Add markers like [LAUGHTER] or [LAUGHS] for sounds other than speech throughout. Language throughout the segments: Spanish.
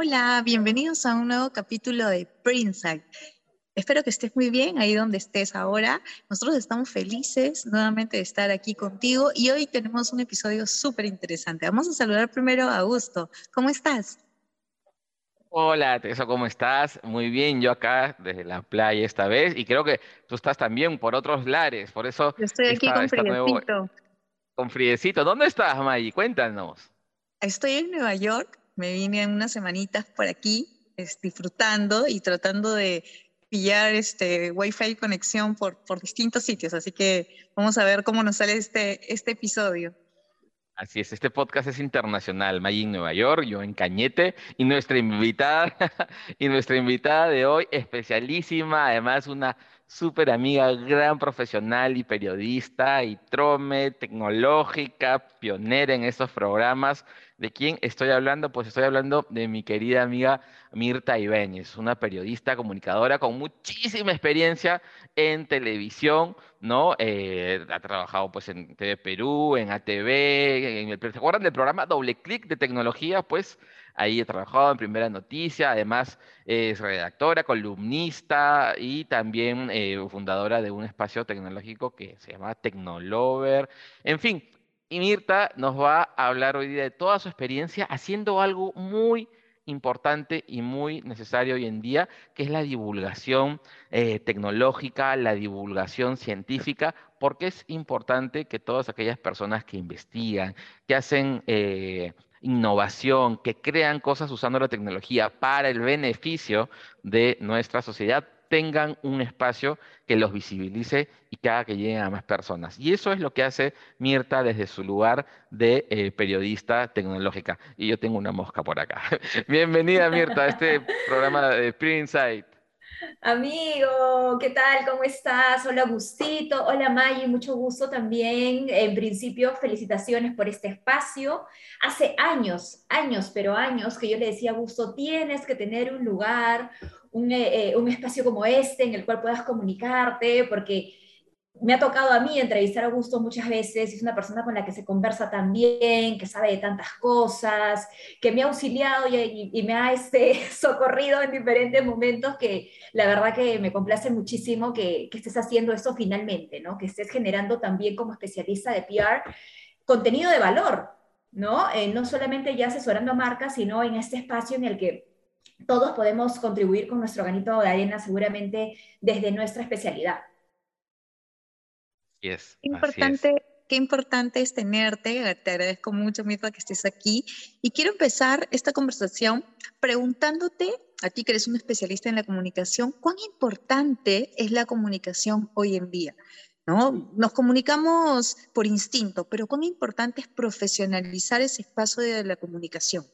Hola, bienvenidos a un nuevo capítulo de Printside. Espero que estés muy bien ahí donde estés ahora. Nosotros estamos felices nuevamente de estar aquí contigo y hoy tenemos un episodio súper interesante. Vamos a saludar primero a Augusto. ¿Cómo estás? Hola, Teso, ¿cómo estás? Muy bien, yo acá desde la playa esta vez y creo que tú estás también por otros lares, por eso... Yo estoy aquí con friecito. Con friecito. ¿Dónde estás, Maggie? Cuéntanos. Estoy en Nueva York me vine unas semanitas por aquí disfrutando y tratando de pillar este Wi-Fi conexión por, por distintos sitios. Así que vamos a ver cómo nos sale este, este episodio. Así es, este podcast es internacional. Maggie en Nueva York, yo en Cañete y nuestra invitada [LAUGHS] y nuestra invitada de hoy especialísima, además una súper amiga, gran profesional y periodista y trome tecnológica, pionera en estos programas ¿De quién estoy hablando? Pues estoy hablando de mi querida amiga Mirta Ibáñez, una periodista, comunicadora con muchísima experiencia en televisión, ¿no? Eh, ha trabajado pues en TV Perú, en ATV, en el, ¿se acuerdan del programa Doble Clic de tecnología? Pues ahí he trabajado en Primera Noticia, además es redactora, columnista y también eh, fundadora de un espacio tecnológico que se llama Tecnolover. En fin, y Mirta nos va a hablar hoy día de toda su experiencia haciendo algo muy importante y muy necesario hoy en día, que es la divulgación eh, tecnológica, la divulgación científica, porque es importante que todas aquellas personas que investigan, que hacen eh, innovación, que crean cosas usando la tecnología para el beneficio de nuestra sociedad, tengan un espacio que los visibilice y que haga que lleguen a más personas. Y eso es lo que hace Mirta desde su lugar de eh, periodista tecnológica. Y yo tengo una mosca por acá. [LAUGHS] Bienvenida Mirta a este [LAUGHS] programa de Print Amigo, ¿qué tal? ¿Cómo estás? Hola Gustito, hola Maggie, mucho gusto también. En principio, felicitaciones por este espacio. Hace años, años, pero años que yo le decía a Gusto, tienes que tener un lugar, un, eh, eh, un espacio como este en el cual puedas comunicarte, porque me ha tocado a mí entrevistar a Augusto muchas veces, es una persona con la que se conversa tan bien, que sabe de tantas cosas, que me ha auxiliado y, me ha este, [LAUGHS] socorrido en diferentes momentos que la verdad que me complace muchísimo que, que estés haciendo esto finalmente, ¿no? que estés generando también como especialista de PR contenido de valor, ¿no? Eh, no solamente ya asesorando a marcas, sino en este espacio en el que todos podemos contribuir con nuestro granito de arena seguramente desde nuestra especialidad. Yes, qué importante, qué importante es tenerte. Te agradezco mucho, Mirta, que estés aquí. Y quiero empezar esta conversación preguntándote, a ti que eres un especialista en la comunicación, ¿cuán importante es la comunicación hoy en día? ¿No? Nos comunicamos por instinto, pero cuán importante es profesionalizar ese espacio de la comunicación.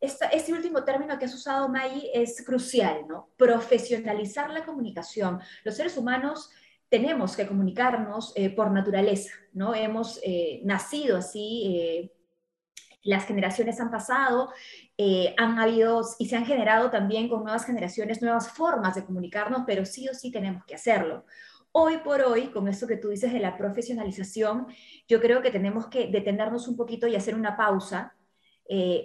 este último término que has usado, May, es crucial, ¿no? Profesionalizar la comunicación. Los seres humanos tenemos que comunicarnos eh, por naturaleza, ¿no? Hemos eh, nacido así, eh, las generaciones han pasado, han habido y se han generado también con nuevas generaciones nuevas formas de comunicarnos, pero sí o sí tenemos que hacerlo. Hoy por hoy, con esto que tú dices de la profesionalización, yo creo que tenemos que detenernos un poquito y hacer una pausa,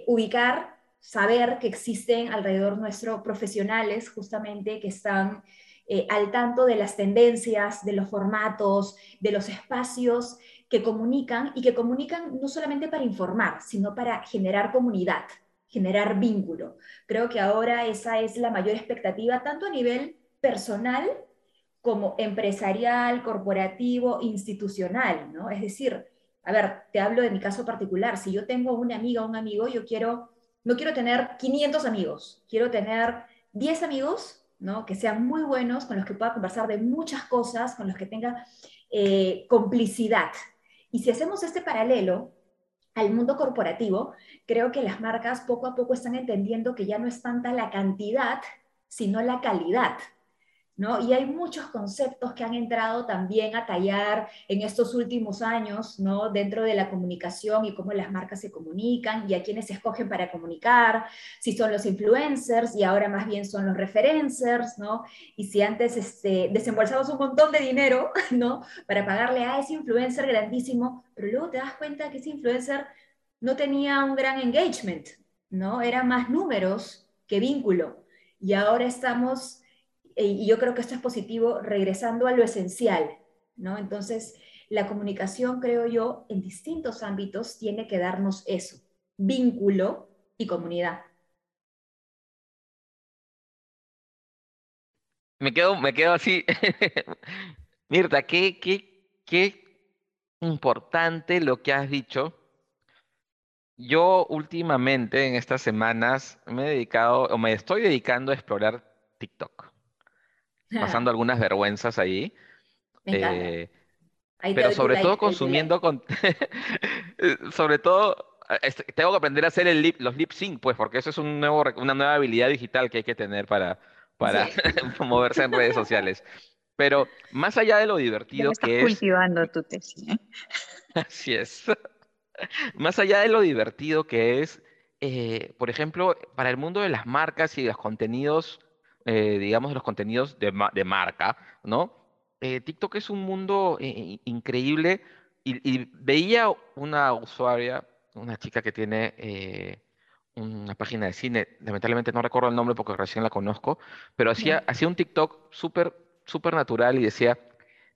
ubicar, saber que existen alrededor nuestro profesionales justamente que están eh, al tanto de las tendencias, de los formatos, de los espacios que comunican y que comunican no solamente para informar, sino para generar comunidad, generar vínculo. Creo que ahora esa es la mayor expectativa, tanto a nivel personal como empresarial, corporativo, institucional, ¿no? Es decir, a ver, te hablo de mi caso particular, si yo tengo una amiga o un amigo, yo quiero, no quiero tener 500 amigos, quiero tener 10 amigos que sean muy buenos, con los que pueda conversar de muchas cosas, con los que tenga eh, complicidad. Y si hacemos este paralelo, al mundo corporativo, creo que las marcas poco a poco están entendiendo que ya no es tanta la cantidad, sino la calidad. ¿No? Y hay muchos conceptos que han entrado también a tallar en estos últimos años, ¿no? Dentro de la comunicación y cómo las marcas se comunican y a quiénes se escogen para comunicar, si son los influencers y ahora más bien son los referencers, ¿no? Y si antes este, desembolsamos un montón de dinero, [LAUGHS] ¿no? Para pagarle a ese influencer grandísimo, pero luego te das cuenta que ese influencer no tenía un gran engagement, ¿no? Era más números que vínculo. Y ahora estamos y yo creo que esto es positivo, regresando a lo esencial, ¿no? Entonces, la comunicación, creo yo, en distintos ámbitos tiene que darnos eso, vínculo y comunidad. Me quedo, me quedo así. [LAUGHS] Mirta, qué, qué, qué importante lo que has dicho. Yo últimamente, en estas semanas, me he dedicado, o me estoy dedicando a explorar TikTok pasando [LAUGHS] algunas vergüenzas ahí. Eh, pero [LAUGHS] sobre todo consumiendo con sobre todo tengo que aprender a hacer el lip, los lip sync, pues, porque eso es un nuevo, una nueva habilidad digital que hay que tener para, para [LAUGHS] moverse en redes sociales. Pero más allá de lo divertido que es. cultivando tu tesis. ¿eh? Así es. más allá de lo divertido que es, eh, por ejemplo, para el mundo de las marcas y los contenidos eh, digamos, los contenidos de, de marca, ¿no? Eh, TikTok es un mundo eh, increíble y, veía una usuaria, una chica que tiene una página de cine, lamentablemente no recuerdo el nombre porque recién la conozco, pero hacía, hacía un TikTok súper súper natural y decía,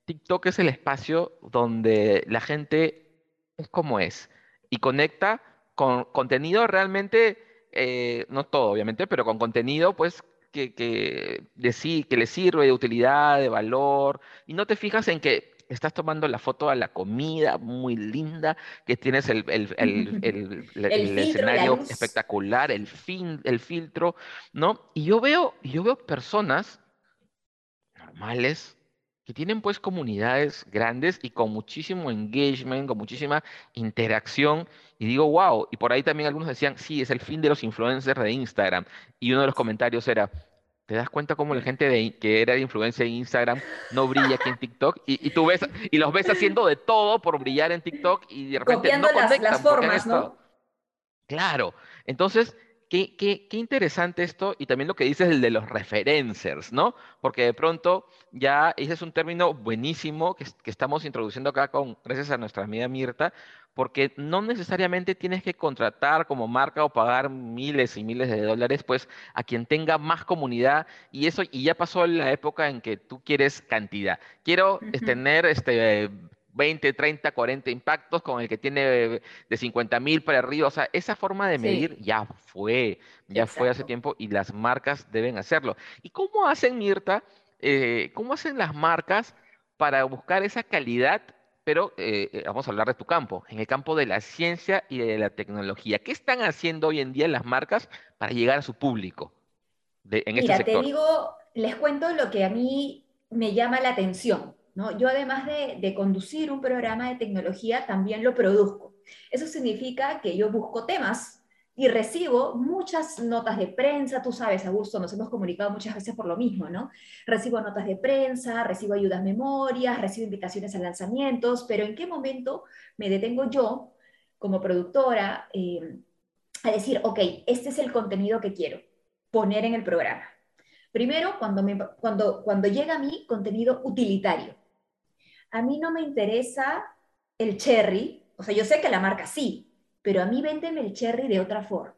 TikTok es el espacio donde la gente es como es y conecta con contenido realmente, no todo obviamente, pero con contenido pues que, que, que le sirve de utilidad, de valor, y no te fijas en que estás tomando la foto a la comida muy linda, que tienes el, el, el, [LAUGHS] el escenario espectacular, el, fin, el filtro, ¿no? Y yo veo, yo veo personas normales que tienen pues comunidades grandes y con muchísimo engagement, con muchísima interacción. Y digo, wow, y por ahí también algunos decían, sí, es el fin de los influencers de Instagram. Y uno de los comentarios era, ¿te das cuenta cómo la gente de, que era de influencia en Instagram no brilla aquí en TikTok? Y, tú ves, y los ves haciendo de todo por brillar en TikTok y de repente no las, las formas, ¿no? Claro. Entonces, Qué, qué, qué, interesante esto y también lo que dices el de los referencers, ¿no? Porque de pronto ya ese es un término buenísimo que, que, estamos introduciendo acá con, gracias a nuestra amiga Mirta, porque no necesariamente tienes que contratar como marca o pagar miles y miles de dólares, pues a quien tenga más comunidad y eso, y ya pasó la época en que tú quieres cantidad. Quiero tener este 20, 30, 40 impactos con el que tiene de 50 mil para arriba. O sea, esa forma de medir ya fue, ya fue hace tiempo y las marcas deben hacerlo. ¿Y cómo hacen, Mirta? Eh, ¿Cómo hacen las marcas para buscar esa calidad? Pero eh, eh, vamos a hablar de tu campo, en el campo de la ciencia y de la tecnología. ¿Qué están haciendo hoy en día las marcas para llegar a su público de, en este sector? Te digo, les cuento lo que a mí me llama la atención. Yo además de, conducir un programa de tecnología, también lo produzco. Eso significa que yo busco temas y recibo muchas notas de prensa, tú sabes, Augusto, nos hemos comunicado muchas veces por lo mismo, ¿no? Recibo notas de prensa, recibo ayudas memorias, recibo invitaciones a lanzamientos, pero ¿en qué momento me detengo yo como productora eh, a decir, ok, este es el contenido que quiero poner en el programa? Primero, cuando, cuando, cuando llega a mí contenido utilitario a mí no me interesa el cherry, o sea, yo sé que la marca sí, pero a mí véndeme el cherry de otra forma.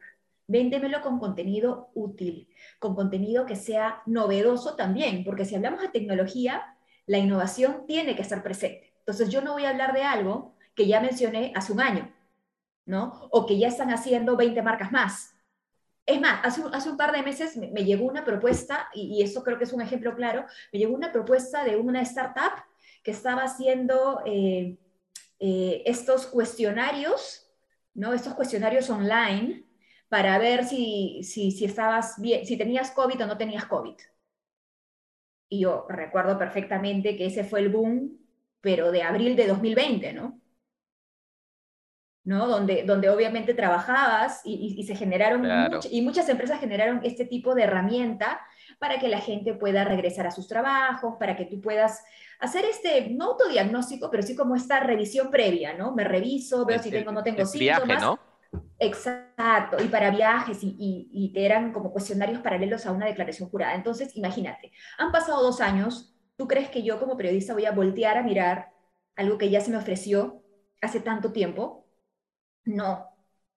Véndemelo con contenido útil, con contenido que sea novedoso también, porque si hablamos de tecnología, la innovación tiene que estar presente. Entonces yo no voy a hablar de algo que ya mencioné hace un año, ¿no? O que ya están haciendo 20 marcas más. Es más, hace, hace un par de meses me, llegó una propuesta, y, y, eso creo que es un ejemplo claro, me llegó una propuesta de una startup que estaba haciendo eh, eh, estos cuestionarios, ¿no? estos cuestionarios online para ver si, si, si, estabas bien, si tenías COVID o no tenías COVID. Y yo recuerdo perfectamente que ese fue el boom, pero de abril de 2020, ¿no? ¿no? Donde, donde obviamente trabajabas y, se generaron, y muchas empresas generaron este tipo de herramienta para que la gente pueda regresar a sus trabajos, para que tú puedas hacer este, no autodiagnóstico, pero sí como esta revisión previa, ¿no? Me reviso, veo si tengo o no tengo síntomas. Viaje, ¿no? Exacto, y para viajes y, y, y, te eran como cuestionarios paralelos a una declaración jurada. Entonces, imagínate, han pasado dos años, ¿tú crees que yo como periodista voy a voltear a mirar algo que ya se me ofreció hace tanto tiempo? No,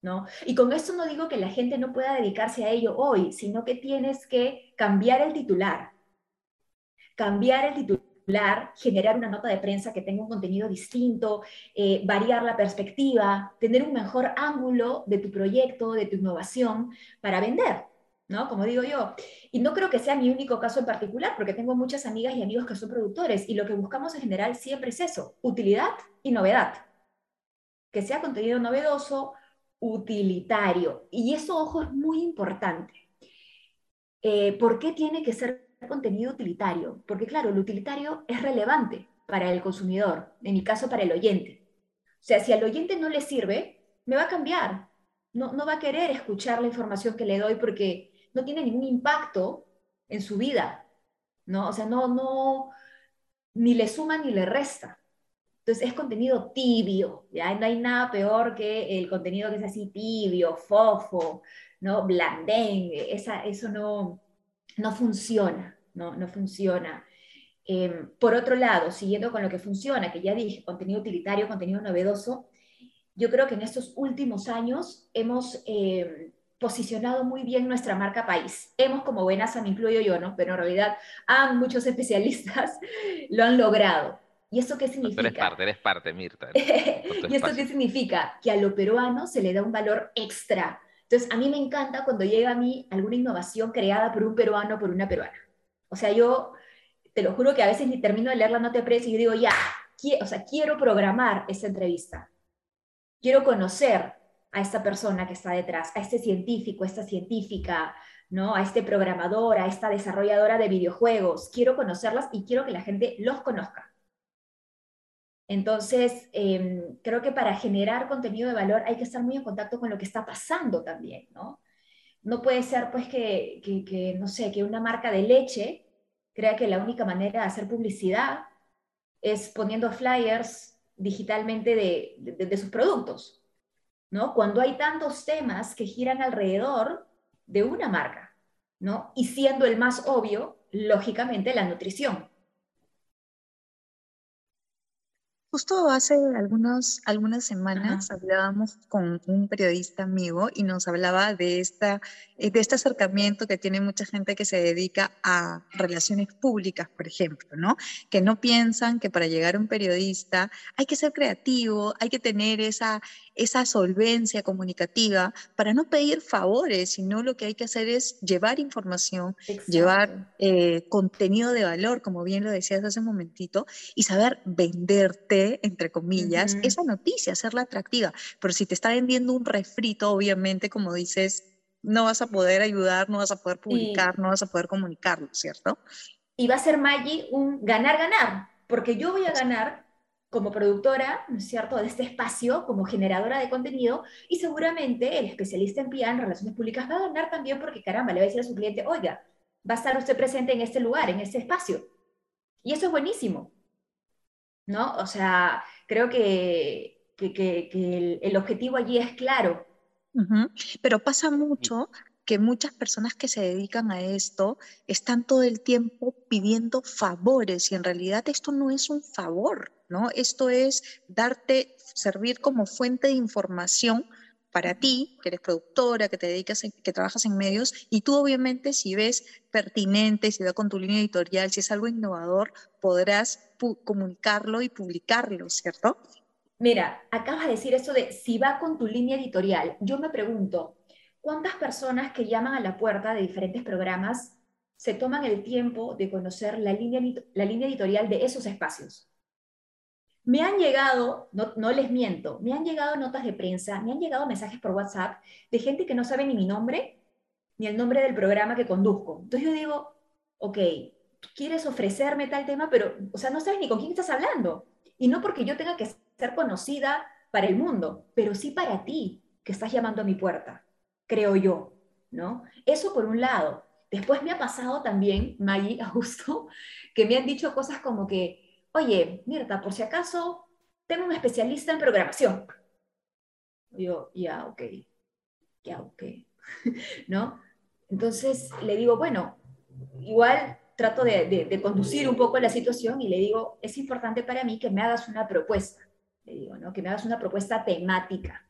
¿no? Y con esto no digo que la gente no pueda dedicarse a ello hoy, sino que tienes que cambiar el titular. Cambiar el titular, generar una nota de prensa que tenga un contenido distinto, eh, variar la perspectiva, tener un mejor ángulo de tu proyecto, de tu innovación para vender, ¿no? Como digo yo. Y no creo que sea mi único caso en particular, porque tengo muchas amigas y amigos que son productores y lo que buscamos en general siempre es eso, utilidad y novedad. Que sea contenido novedoso, utilitario. Y eso, ojo, es muy importante. Eh, ¿Por qué tiene que ser contenido utilitario? Porque claro, lo utilitario es relevante para el consumidor, en mi caso para el oyente. O sea, si al oyente no le sirve, me va a cambiar. No, no va a querer escuchar la información que le doy porque no tiene ningún impacto en su vida. ¿no? O sea, no, no, ni le suma ni le resta. Entonces es contenido tibio, ¿ya? No hay nada peor que el contenido que es así tibio, fofo, ¿no? Blandén, esa, eso no, no funciona, ¿no? No funciona. Em, por otro lado, siguiendo con lo que funciona, que ya dije, contenido utilitario, contenido novedoso, yo creo que en estos últimos años hemos em, posicionado muy bien nuestra marca país. Hemos, como buenas, me incluyo yo, ¿no? Pero en realidad han muchos especialistas [LAUGHS] lo han logrado. ¿Y eso qué significa? eres parte, eres parte, Mirta. [LAUGHS] ¿Y esto qué significa? Que a lo peruano se le da un valor extra. Entonces, a mí me encanta cuando llega a mí alguna innovación creada por un peruano, por una peruana. O sea, yo te lo juro que a veces ni termino de leer la nota de prensa y digo, ya, o sea, quiero programar esa entrevista. Quiero conocer a esta persona que está detrás, a este científico, a esta científica, ¿no? a este programador, a esta desarrolladora de videojuegos. Quiero conocerlas y quiero que la gente los conozca. Entonces, em, creo que para generar contenido de valor hay que estar muy en contacto con lo que está pasando también, ¿no? No puede ser, pues, que, que, no sé, que una marca de leche crea que la única manera de hacer publicidad es poniendo flyers digitalmente de, de, de sus productos, ¿no? Cuando hay tantos temas que giran alrededor de una marca, ¿no? Y siendo el más obvio, lógicamente, la nutrición. Justo hace algunos, algunas semanas hablábamos con un periodista amigo y nos hablaba de, esta, eh, de este acercamiento que tiene mucha gente que se dedica a relaciones públicas, por ejemplo, ¿no? Que no piensan que para llegar a un periodista hay que ser creativo, hay que tener esa, esa solvencia comunicativa para no pedir favores, sino lo que hay que hacer es llevar información, llevar eh, contenido de valor, como bien lo decías hace un momentito, y saber venderte, entre comillas, esa noticia, hacerla atractiva. Pero si te está vendiendo un refrito, obviamente, como dices, no vas a poder ayudar, no vas a poder publicar, no vas a poder comunicarlo, ¿cierto? Y va a ser Maggie un ganar-ganar, porque yo voy a ganar como productora, ¿no es cierto?, de este espacio, como generadora de contenido, y seguramente el especialista en PIA, en Relaciones Públicas, va a ganar también porque, caramba, le va a decir a su cliente, oiga, va a estar usted presente en este lugar, en este espacio. Y eso es buenísimo, ¿no? O sea, creo que, que, el, objetivo allí es claro. Pero pasa mucho que muchas personas que se dedican a esto están todo el tiempo pidiendo favores y en realidad esto no es un favor. Esto es darte, servir como fuente de información para ti, que eres productora, que te dedicas, que trabajas en medios, y tú obviamente si ves pertinente, si va con tu línea editorial, si es algo innovador, podrás comunicarlo y publicarlo, ¿cierto? Mira, acabas de decir eso de si va con tu línea editorial. Yo me pregunto, ¿cuántas personas que llaman a la puerta de diferentes programas se toman el tiempo de conocer la línea, la línea editorial de esos espacios? Me han llegado, no, les miento, me han llegado notas de prensa, me han llegado mensajes por WhatsApp de gente que no sabe ni mi nombre ni el nombre del programa que conduzco. Entonces yo digo, ok, quieres ofrecerme tal tema, pero, o sea, no sabes ni con quién estás hablando. Y no porque yo tenga que ser conocida para el mundo, pero sí para ti, que estás llamando a mi puerta, creo yo, ¿no? Eso por un lado. Después me ha pasado también, Maggie, [LAUGHS] Augusto, que me han dicho cosas como que, oye, Mirta, por si acaso, tengo un especialista en programación. Yo, ya, ok, ya, ok, [LAUGHS] ¿no? Entonces le digo, bueno, igual trato de, conducir un poco la situación y le digo, es importante para mí que me hagas una propuesta, le digo, ¿no? Que me hagas una propuesta temática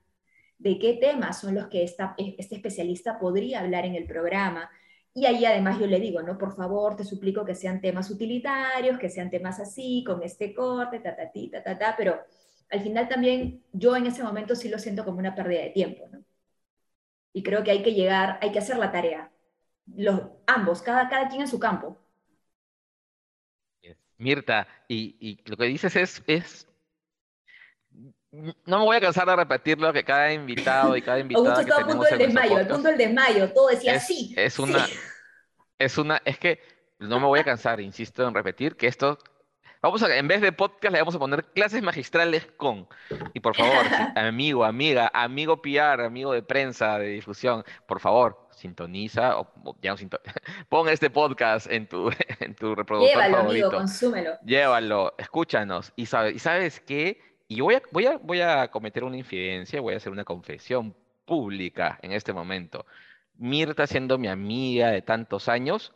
de qué temas son los que esta, este especialista podría hablar en el programa. Y ahí además yo le digo, ¿no? Por favor, te suplico que sean temas utilitarios, que sean temas así, con este corte, ta, ta, ta, ta, ta, pero al final también yo en ese momento sí lo siento como una pérdida de tiempo, ¿no? Y creo que hay que llegar, hay que hacer la tarea. Los, ambos, cada, cada quien en su campo. Mirta, y, lo que dices es, es, no me voy a cansar de repetir lo que cada invitado y cada [LAUGHS] invitada Augusto que a punto del desmayo, al punto del desmayo, todo decía es, sí. Es una, es una, es que no me voy a cansar, insisto en repetir que esto Vamos a, en vez de podcast, le vamos a poner clases magistrales con. Y por favor, [LAUGHS] amigo, amiga, amigo PR, amigo de prensa, de difusión, por favor, sintoniza o, ya no [LAUGHS] pon este podcast en tu, en tu reproductor Llévalo, favorito. amigo, consúmelo. Llévalo, escúchanos. Y, sabe, y sabes qué? Y voy a, voy, a, voy a cometer una infidencia, voy a hacer una confesión pública en este momento. Mirta, siendo mi amiga de tantos años,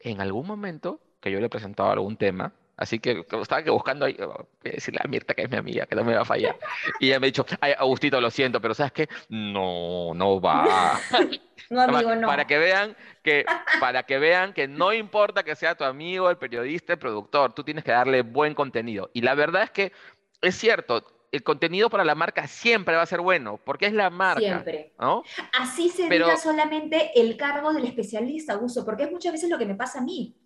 en algún momento que yo le he presentado algún tema, Así que estaba que buscando ahí, oh, voy a decirle a Mirta que es mi amiga, que no me va a fallar. [LAUGHS] Y ella me ha dicho, ay, Agustito, lo siento, pero ¿sabes qué? No, no va. [LAUGHS] No, amigo, no. Para que vean que, para que vean que no importa que sea tu amigo, el periodista, el productor, tú tienes que darle buen contenido. Y la verdad es que es cierto, el contenido para la marca siempre va a ser bueno, porque es la marca. Siempre. ¿no? Así se diga solamente el cargo del especialista, Augusto, porque es muchas veces lo que me pasa a mí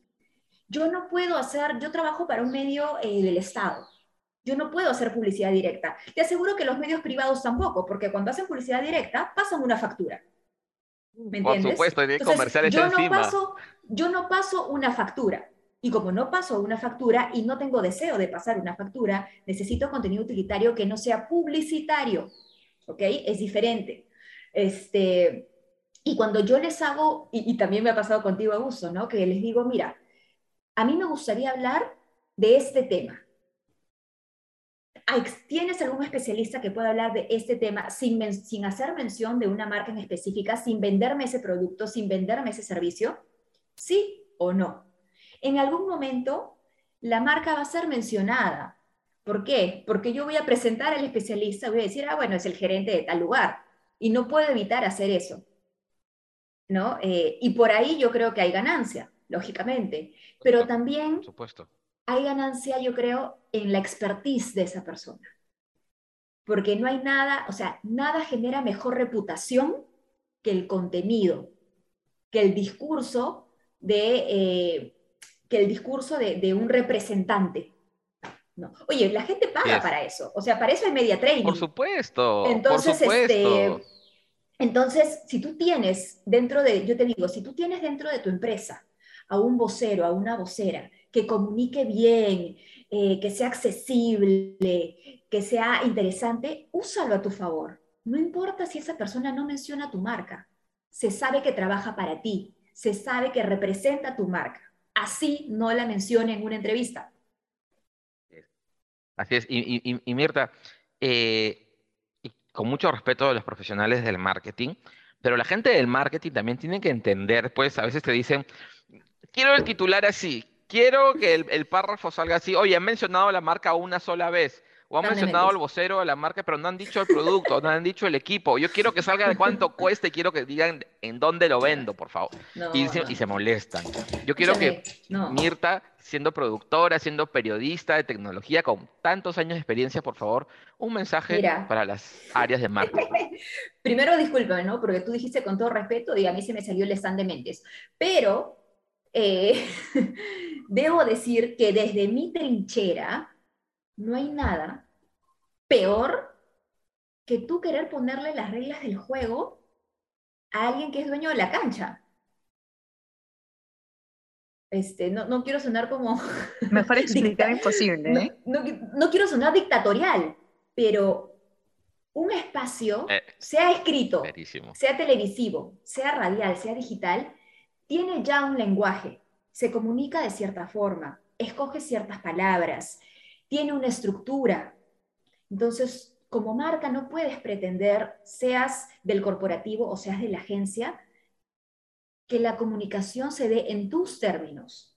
yo no puedo hacer, yo trabajo para un medio eh, del Estado. Yo no puedo hacer publicidad directa. Te aseguro que los medios privados tampoco, porque cuando hacen publicidad directa pasan una factura. ¿Me entiendes? Por supuesto, hay comerciales yo encima. No paso, yo no paso una factura. Y como no paso una factura y no tengo deseo de pasar una factura, necesito contenido utilitario que no sea publicitario. ¿Ok? Es diferente. Este, y cuando yo les hago, y, también me ha pasado contigo, Augusto, ¿no? Que les digo, mira, a mí me gustaría hablar de este tema. ¿Tienes algún especialista que pueda hablar de este tema sin, sin hacer mención de una marca en específica, sin venderme ese producto, sin venderme ese servicio? ¿Sí o no? En algún momento la marca va a ser mencionada. ¿Por qué? Porque yo voy a presentar al especialista, voy a decir, ah, bueno, es el gerente de tal lugar. Y no puedo evitar hacer eso. ¿no? Eh, y por ahí yo creo que hay ganancia lógicamente, pero también hay ganancia, yo creo, en la expertise de esa persona. Porque no hay nada, o sea, nada genera mejor reputación que el contenido, que el discurso de, eh, que el discurso de, un representante. No. Oye, la gente paga para eso, o sea, para eso hay media training. Por supuesto. Entonces, por Este, entonces, si tú tienes dentro de, yo te digo, si tú tienes dentro de tu empresa a un vocero, a una vocera, que comunique bien, eh, que sea accesible, que sea interesante, úsalo a tu favor. No importa si esa persona no menciona tu marca, se sabe que trabaja para ti, se sabe que representa tu marca. Así no la mencione en una entrevista. Así es. Y, Mirta, eh, con mucho respeto a los profesionales del marketing, pero la gente del marketing también tiene que entender, pues a veces te dicen, quiero el titular así, quiero que el, párrafo salga así. Oye, han mencionado la marca una sola vez. O han mencionado al vocero de la marca, pero no han dicho el producto, no han dicho el equipo. Yo quiero que salga de cuánto [LAUGHS] cuesta y quiero que digan en dónde lo vendo, por favor. y, se, molestan. Yo quiero que Mirta, siendo productora, siendo periodista de tecnología, con tantos años de experiencia, por favor, un mensaje para las áreas de marketing. [LAUGHS] Primero, discúlpame, ¿no? Porque tú dijiste con todo respeto y a mí se me salió el stand de mentes. Pero eh, [LAUGHS] debo decir que desde mi trinchera no hay nada peor que tú querer ponerle las reglas del juego a alguien que es dueño de la cancha. Este, no, no quiero sonar como... [LAUGHS] Mejor explicar imposible. ¿eh? No, no, quiero sonar dictatorial, pero un espacio, Eh, sea escrito, sea televisivo, sea radial, sea digital, tiene ya un lenguaje, se comunica de cierta forma, escoge ciertas palabras, tiene una estructura. Entonces, como marca no puedes pretender, seas del corporativo o seas de la agencia, que la comunicación se dé en tus términos.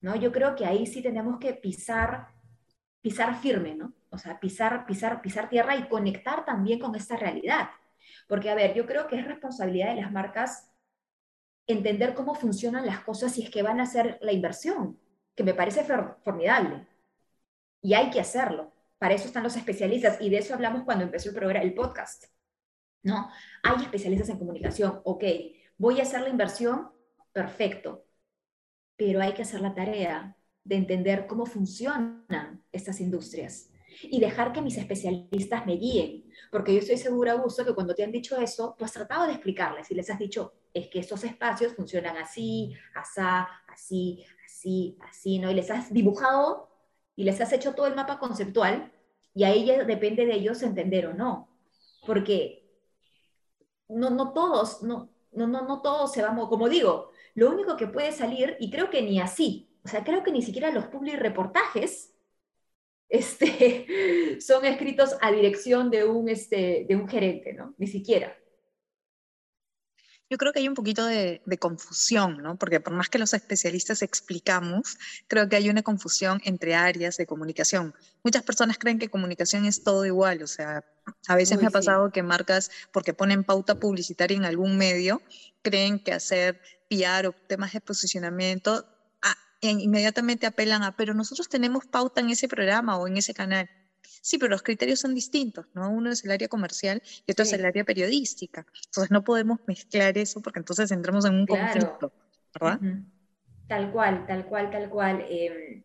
¿No? Yo creo que ahí sí tenemos que pisar, pisar firme, ¿no? O sea, pisar, pisar, pisar tierra y conectar también con esta realidad. Porque, a ver, yo creo que es responsabilidad de las marcas entender cómo funcionan las cosas si es que van a hacer la inversión, que me parece formidable. Y hay que hacerlo. Para eso están los especialistas y de eso hablamos cuando empezó el programa, el podcast. ¿No? Hay especialistas en comunicación. Ok, voy a hacer la inversión, perfecto. Pero hay que hacer la tarea de entender cómo funcionan estas industrias y dejar que mis especialistas me guíen. Porque yo estoy segura, Augusto, que cuando te han dicho eso, tú has tratado de explicarles y les has dicho, es que estos espacios funcionan así, asá, así, así, así, ¿no? Y les has dibujado y les has hecho todo el mapa conceptual y ahí ya depende de ellos entender o no. Porque no, no todos, no, no, no, no todos se van, como digo, lo único que puede salir, y creo que ni así, o sea, creo que ni siquiera los public reportajes este, [LAUGHS] son escritos a dirección de un, este, de un gerente, ¿no? Ni siquiera. Yo creo que hay un poquito de, confusión, ¿no? Porque por más que los especialistas explicamos, creo que hay una confusión entre áreas de comunicación. Muchas personas creen que comunicación es todo igual, o sea, a veces me ha pasado que marcas, porque ponen pauta publicitaria en algún medio, creen que hacer PR o temas de posicionamiento inmediatamente apelan a, pero nosotros tenemos pauta en ese programa o en ese canal. Sí, pero los criterios son distintos, ¿no? Uno es el área comercial y otro es el área periodística. Entonces no podemos mezclar eso porque entonces entramos en un conflicto, ¿verdad? Tal cual, tal cual, tal cual. Em,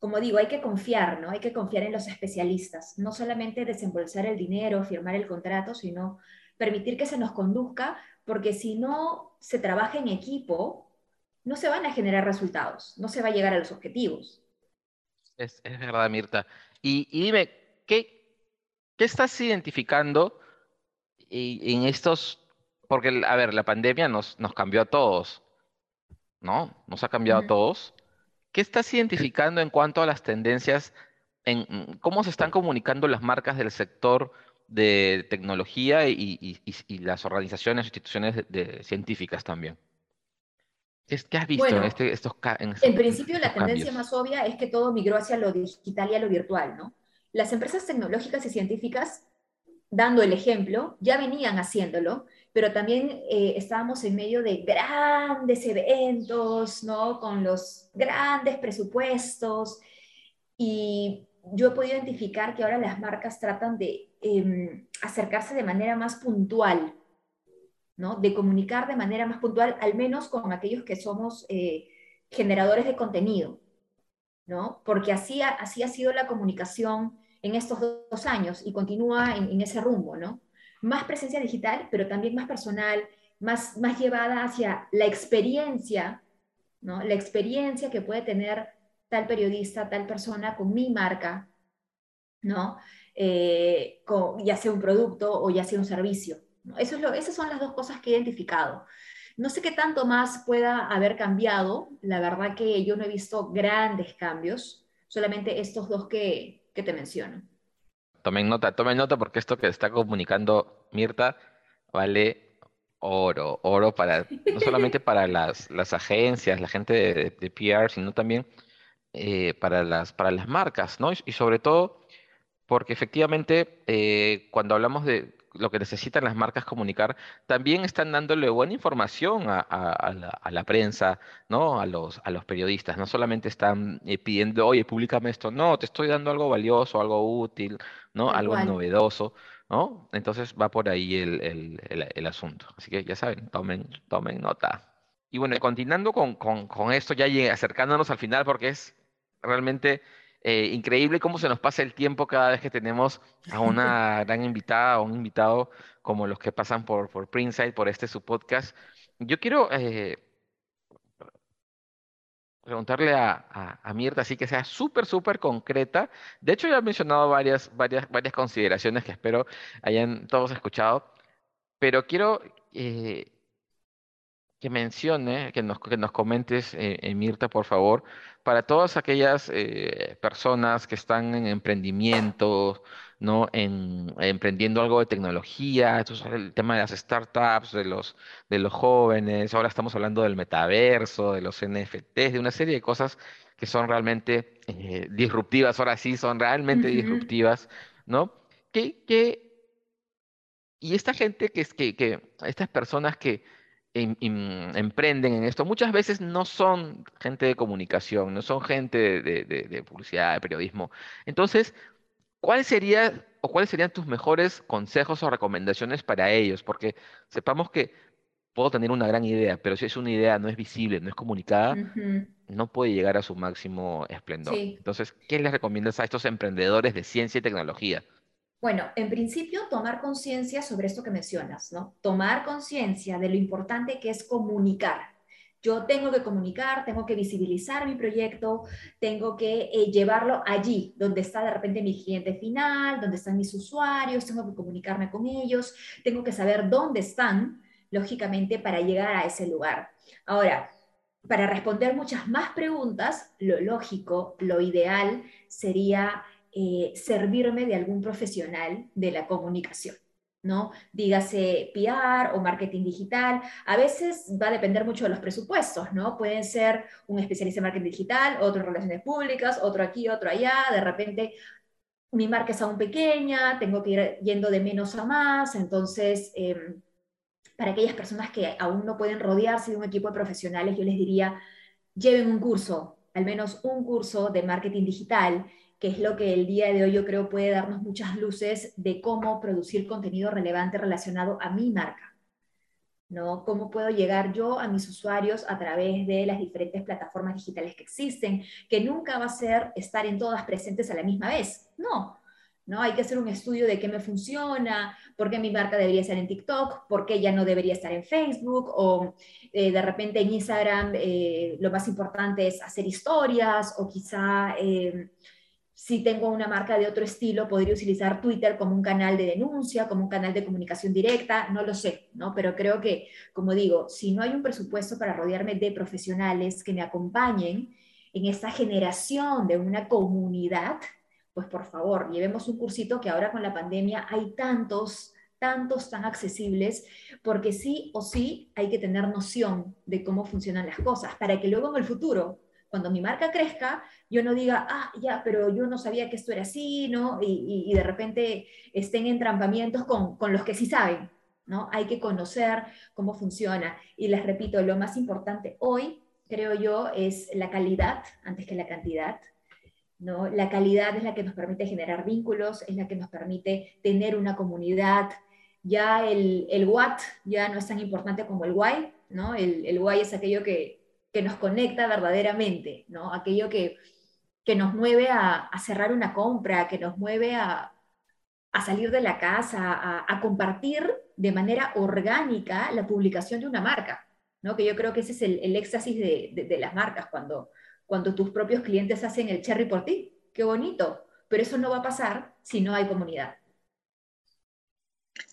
como digo, hay que confiar, ¿no? Hay que confiar en los especialistas, no solamente desembolsar el dinero, firmar el contrato, sino permitir que se nos conduzca, porque si no se trabaja en equipo, no se van a generar resultados, no se va a llegar a los objetivos. Es, es verdad, Mirta. Y, dime, ¿qué, ¿qué estás identificando en estos? Porque, a ver, la pandemia nos, nos cambió a todos, ¿no? Nos ha cambiado a todos. ¿Qué estás identificando en cuanto a las tendencias, en cómo se están comunicando las marcas del sector de tecnología y, las organizaciones, instituciones científicas también? ¿Qué has visto en, este, estos, en, en principio, la tendencia más obvia es que todo migró hacia lo digital y a lo virtual, ¿no? Las empresas tecnológicas y científicas, dando el ejemplo, ya venían haciéndolo, pero también eh, estábamos en medio de grandes eventos, ¿no? Con los grandes presupuestos. Y yo he podido identificar que ahora las marcas tratan de em, acercarse de manera más puntual de comunicar de manera más puntual, al menos con aquellos que somos eh, generadores de contenido, ¿no? porque así ha, así ha sido la comunicación en estos dos años y continúa en, ese rumbo. ¿no? Más presencia digital, pero también más personal, más, más llevada hacia la experiencia, ¿no? la experiencia que puede tener tal periodista, tal persona con mi marca, ¿no? Eh, ya sea un producto o ya sea un servicio. Eso es lo, esas son las dos cosas que he identificado. No sé qué tanto más pueda haber cambiado. La verdad que yo no he visto grandes cambios, solamente estos dos que, que te menciono. Tomen nota, tomen nota porque esto que está comunicando Mirta vale oro, oro para, no solamente [LAUGHS] para las, las agencias, la gente de, de PR, sino también eh, para, las, para las marcas, ¿no? Y, sobre todo porque efectivamente eh, cuando hablamos de, lo que necesitan las marcas comunicar, también están dándole buena información a, la, prensa, ¿no? A los, a los periodistas. No solamente están eh, pidiendo, oye, públicame esto. No, te estoy dando algo valioso, algo útil, ¿no? algo novedoso, ¿no? Entonces va por ahí el, asunto. Así que ya saben, tomen, tomen nota. Y bueno, continuando con, con, con esto, ya acercándonos al final, porque es realmente eh, increíble cómo se nos pasa el tiempo cada vez que tenemos a una gran invitada o un invitado como los que pasan por, por Printside, por este su podcast. Yo quiero eh, preguntarle a, a, Mirta, así que sea súper, súper concreta. De hecho, ya he mencionado varias, varias, varias consideraciones que espero hayan todos escuchado, pero quiero eh, que mencione, que nos, que nos comentes, eh, Mirta, por favor, para todas aquellas eh, personas que están en emprendimiento, ¿no? En, emprendiendo algo de tecnología, el tema de las startups, de los, de los jóvenes, ahora estamos hablando del metaverso, de los NFTs, de una serie de cosas que son realmente eh, disruptivas, ahora sí son realmente disruptivas, ¿no? ¿Qué, y esta gente que, que, que estas personas que emprenden en esto, muchas veces no son gente de comunicación, no son gente de, publicidad, de periodismo. Entonces, ¿cuál sería o cuáles serían tus mejores consejos o recomendaciones para ellos? Porque sepamos que puedo tener una gran idea, pero si es una idea no es visible, no es comunicada, no puede llegar a su máximo esplendor. Entonces, ¿qué les recomiendas a estos emprendedores de ciencia y tecnología? Bueno, en principio, tomar conciencia sobre esto que mencionas, ¿no? Tomar conciencia de lo importante que es comunicar. Yo tengo que comunicar, tengo que visibilizar mi proyecto, tengo que eh, llevarlo allí, donde está de repente mi cliente final, donde están mis usuarios, tengo que comunicarme con ellos, tengo que saber dónde están, lógicamente, para llegar a ese lugar. Ahora, para responder muchas más preguntas, lo lógico, lo ideal sería eh, servirme de algún profesional de la comunicación. ¿no? Dígase PR o marketing digital. A veces va a depender mucho de los presupuestos, ¿no? Pueden ser un especialista en marketing digital, otro en relaciones públicas, otro aquí, otro allá. De repente mi marca es aún pequeña, tengo que ir yendo de menos a más. Entonces, em, para aquellas personas que aún no pueden rodearse de un equipo de profesionales, yo les diría, lleven un curso, al menos un curso de marketing digital que es lo que el día de hoy yo creo puede darnos muchas luces de cómo producir contenido relevante relacionado a mi marca. ¿no? ¿Cómo puedo llegar yo a mis usuarios a través de las diferentes plataformas digitales que existen? Que nunca va a ser estar en todas presentes a la misma vez. No, ¿no? Hay que hacer un estudio de qué me funciona, por qué mi marca debería estar en TikTok, por qué ya no debería estar en Facebook, o eh, de repente en Instagram eh, lo más importante es hacer historias, o quizá... Eh, si tengo una marca de otro estilo, podría utilizar Twitter como un canal de denuncia, como un canal de comunicación directa, no lo sé, ¿no? Pero creo que, como digo, si no hay un presupuesto para rodearme de profesionales que me acompañen en esta generación de una comunidad, pues por favor, llevemos un cursito que ahora con la pandemia hay tantos, tantos tan accesibles, porque sí o sí hay que tener noción de cómo funcionan las cosas, para que luego en el futuro cuando mi marca crezca, yo no diga, ah, ya, pero yo no sabía que esto era así, ¿no? Y, de repente estén en trampamientos con, con los que sí saben, ¿no? Hay que conocer cómo funciona. Y les repito, lo más importante hoy, creo yo, es la calidad antes que la cantidad. ¿no? La calidad es la que nos permite generar vínculos, es la que nos permite tener una comunidad. Ya el, el what ya no es tan importante como el why, ¿no? El, el why es aquello que, que nos conecta verdaderamente, ¿no? Aquello que, que nos mueve a, cerrar una compra, que nos mueve a, salir de la casa, a, compartir de manera orgánica la publicación de una marca, ¿no? Que yo creo que ese es el, éxtasis de, las marcas, cuando, cuando tus propios clientes hacen el cherry por ti. Qué bonito, pero eso no va a pasar si no hay comunidad.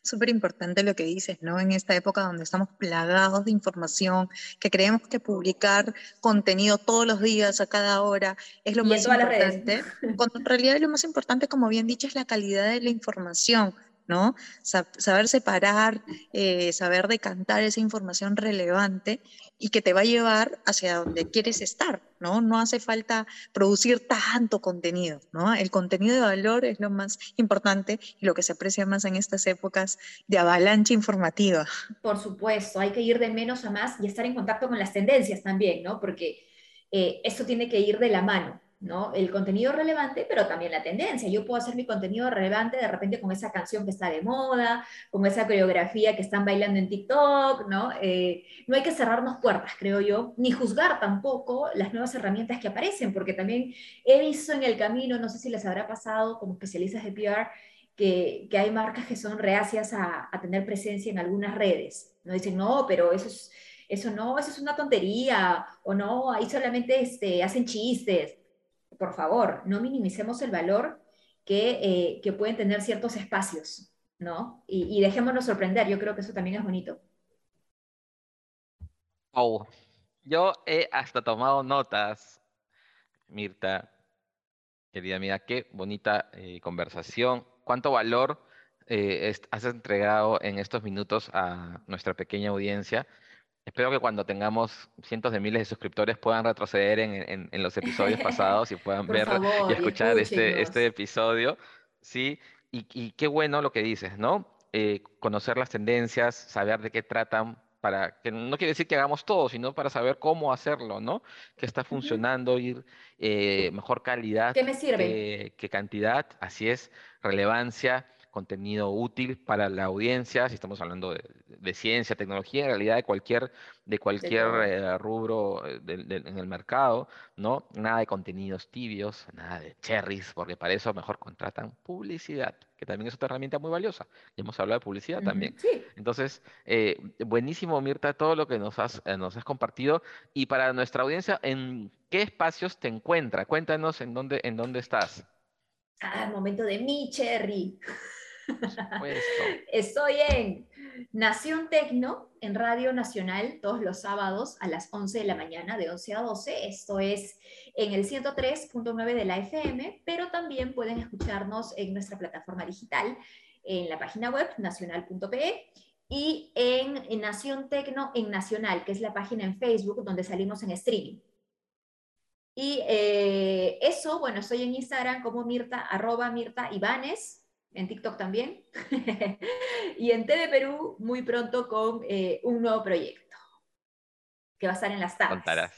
Súper importante lo que dices, ¿no? En esta época donde estamos plagados de información, que creemos que publicar contenido todos los días, a cada hora, es lo más importante. Cuando en realidad lo más importante, como bien dicho, es la calidad de la información. ¿No? Saber separar, eh, saber decantar esa información relevante y que te va a llevar hacia donde quieres estar, ¿no? No hace falta producir tanto contenido, ¿no? El contenido de valor es lo más importante y lo que se aprecia más en estas épocas de avalancha informativa. Por supuesto, hay que ir de menos a más y estar en contacto con las tendencias también, ¿no? Porque eh, esto tiene que ir de la mano. ¿No? El contenido relevante, pero también la tendencia. Yo puedo hacer mi contenido relevante de repente con esa canción que está de moda, con esa coreografía que están bailando en TikTok, ¿no? Eh, no hay que cerrarnos puertas, creo yo, ni juzgar tampoco las nuevas herramientas que aparecen, porque también he visto en el camino, no sé si les habrá pasado como especialistas de PR, que, hay marcas que son reacias a, a tener presencia en algunas redes. No dicen, no, pero eso es eso no, eso es una tontería, o no, ahí solamente este, hacen chistes. Por favor, no minimicemos el valor que, eh, pueden tener ciertos espacios, ¿no? Y, dejémonos sorprender, yo creo que eso también es bonito. Oh, yo he hasta tomado notas, Mirta, querida amiga, qué bonita eh, conversación, cuánto valor eh, has entregado en estos minutos a nuestra pequeña audiencia. Espero que cuando tengamos cientos de miles de suscriptores puedan retroceder en, los episodios [LAUGHS] pasados y puedan ver y escuchar este, este episodio. Sí, y, qué bueno lo que dices, ¿no? Eh, conocer las tendencias, saber de qué tratan, para que no quiere decir que hagamos todo, sino para saber cómo hacerlo, ¿no? Qué está funcionando, ir eh, mejor calidad ¿Qué me sirve? que cantidad, así es, relevancia contenido útil para la audiencia, si estamos hablando de, ciencia, tecnología, en realidad de cualquier, de cualquier eh, rubro eh, en el mercado, ¿no? Nada de contenidos tibios, nada de cherries, porque para eso mejor contratan publicidad, que también es otra herramienta muy valiosa. Ya hemos hablado de publicidad también. Entonces, eh, buenísimo, Mirta, todo lo que nos has, nos has compartido. Y para nuestra audiencia, ¿en qué espacios te encuentra? Cuéntanos en dónde, en dónde estás. Ah, momento de mi cherry. [LAUGHS] Estoy en Nación Tecno, en Radio Nacional, todos los sábados a las 11 de la mañana, de 11 a 12. Esto es en el 103.9 de la FM, pero también pueden escucharnos en nuestra plataforma digital, en la página web nacional.pe y en, Nación Tecno en Nacional, que es la página en Facebook donde salimos en streaming. Y eh, eso, bueno, estoy en Instagram como Mirta, arroba Mirta Ibanes, en TikTok también, [LAUGHS] y en TV Perú muy pronto con eh, un nuevo proyecto que va a estar en las tardes. Contarás.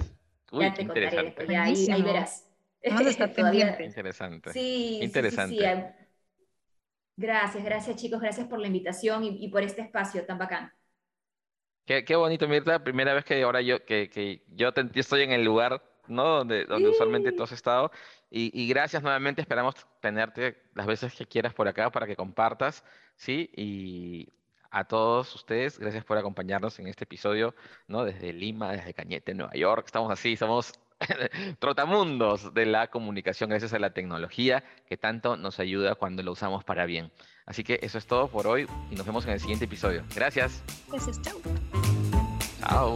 ya te contaré, ya ahí, verás. Vamos a estar [LAUGHS] pendientes. Interesante. Sí, interesante. Sí, gracias, gracias chicos, gracias por la invitación y, por este espacio tan bacán. Qué, qué, bonito, Mirta. Primera vez que ahora yo, que, que yo, te, estoy en el lugar ¿no? Donde, donde usualmente tú has estado. Y, gracias nuevamente, esperamos tenerte las veces que quieras por acá para que compartas, ¿sí? Y a todos ustedes, gracias por acompañarnos en este episodio, ¿no? Desde Lima, desde Cañete, Nueva York, estamos así, somos [LAUGHS] trotamundos de la comunicación gracias a la tecnología que tanto nos ayuda cuando lo usamos para bien. Así que eso es todo por hoy y nos vemos en el siguiente episodio. Gracias. Gracias, chao. Chao.